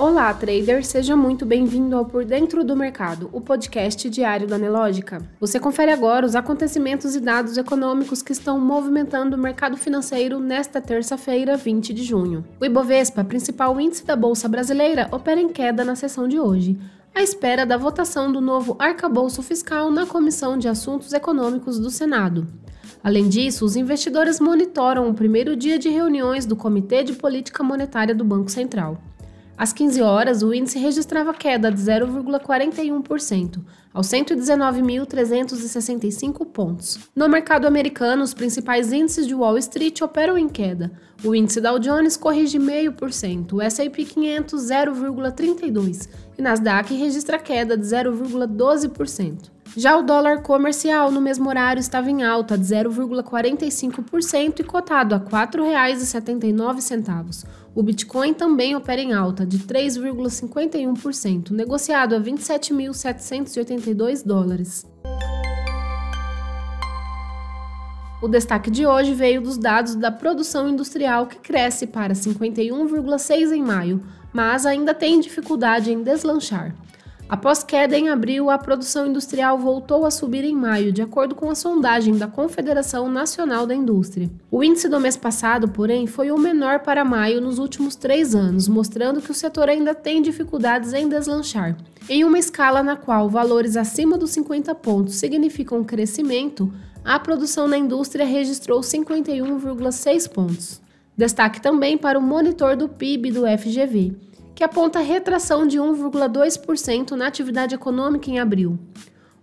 Olá, trader, seja muito bem-vindo ao Por Dentro do Mercado, o podcast diário da Nelógica. Você confere agora os acontecimentos e dados econômicos que estão movimentando o mercado financeiro nesta terça-feira, 20 de junho. O Ibovespa, principal índice da Bolsa Brasileira, opera em queda na sessão de hoje, à espera da votação do novo arcabouço fiscal na Comissão de Assuntos Econômicos do Senado. Além disso, os investidores monitoram o primeiro dia de reuniões do Comitê de Política Monetária do Banco Central. Às 15 horas, o índice registrava queda de 0,41%, aos 119.365 pontos. No mercado americano, os principais índices de Wall Street operam em queda. O índice Dow Jones corrige 0,5%, o S&P 500 0,32% e Nasdaq registra queda de 0,12%. Já o dólar comercial no mesmo horário estava em alta de 0,45% e cotado a R$ 4,79. O Bitcoin também opera em alta de 3,51%, negociado a 27.782 dólares. O destaque de hoje veio dos dados da produção industrial, que cresce para 51,6 em maio, mas ainda tem dificuldade em deslanchar. Após queda em abril, a produção industrial voltou a subir em maio, de acordo com a sondagem da Confederação Nacional da Indústria. O índice do mês passado, porém, foi o menor para maio nos últimos três anos, mostrando que o setor ainda tem dificuldades em deslanchar. Em uma escala na qual valores acima dos 50 pontos significam crescimento, a produção na indústria registrou 51,6 pontos. Destaque também para o monitor do PIB do FGV que aponta retração de 1,2% na atividade econômica em abril.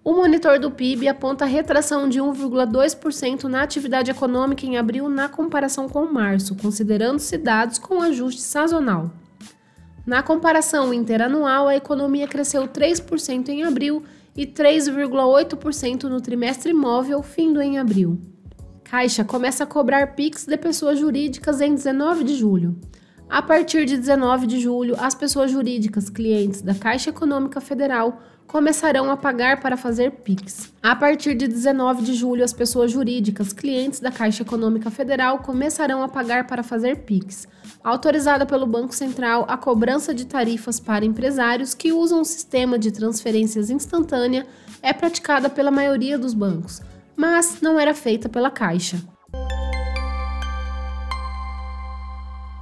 O monitor do PIB aponta retração de 1,2% na atividade econômica em abril na comparação com março, considerando-se dados com ajuste sazonal. Na comparação interanual, a economia cresceu 3% em abril e 3,8% no trimestre móvel, findo em abril. Caixa começa a cobrar PIX de pessoas jurídicas em 19 de julho. A partir de 19 de julho, as pessoas jurídicas clientes da Caixa Econômica Federal começarão a pagar para fazer PIX. A partir de 19 de julho, as pessoas jurídicas clientes da Caixa Econômica Federal começarão a pagar para fazer PIX. Autorizada pelo Banco Central, a cobrança de tarifas para empresários que usam o sistema de transferências instantânea é praticada pela maioria dos bancos, mas não era feita pela Caixa.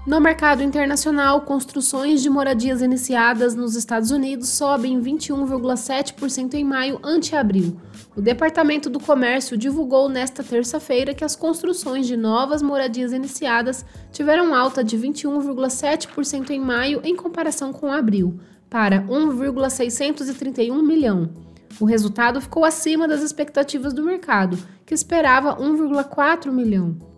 No mercado internacional, construções de moradias iniciadas nos Estados Unidos sobem 21,7% em maio ante abril. O Departamento do Comércio divulgou nesta terça-feira que as construções de novas moradias iniciadas tiveram alta de 21,7% em maio em comparação com abril, para 1,631 milhão. O resultado ficou acima das expectativas do mercado, que esperava 1,4 milhão.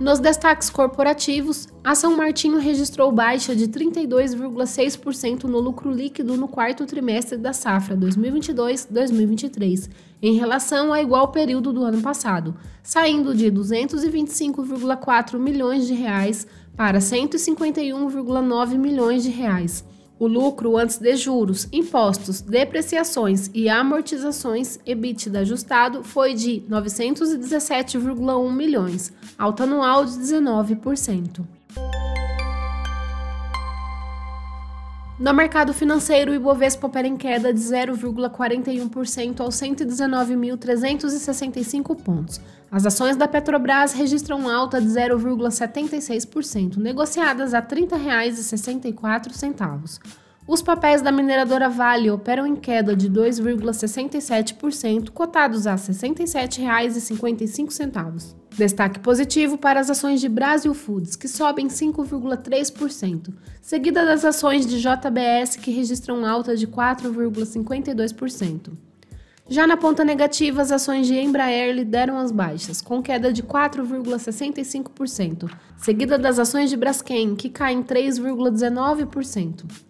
Nos destaques corporativos, a São Martinho registrou baixa de 32,6% no lucro líquido no quarto trimestre da safra 2022-2023, em relação ao igual período do ano passado, saindo de 225,4 milhões de reais para 151,9 milhões de reais. O lucro antes de juros, impostos, depreciações e amortizações EBITDA ajustado foi de 917,1 milhões, alta anual de 19%. No mercado financeiro, o Ibovespa opera em queda de 0,41% aos 119.365 pontos. As ações da Petrobras registram alta de 0,76%, negociadas a R$ 30,64. Os papéis da mineradora Vale operam em queda de 2,67%, cotados a R$ 67,55. Destaque positivo para as ações de Brasil Foods, que sobem 5,3%, seguida das ações de JBS, que registram alta de 4,52%. Já na ponta negativa, as ações de Embraer lideram as baixas, com queda de 4,65%, seguida das ações de Braskem, que caem 3,19%.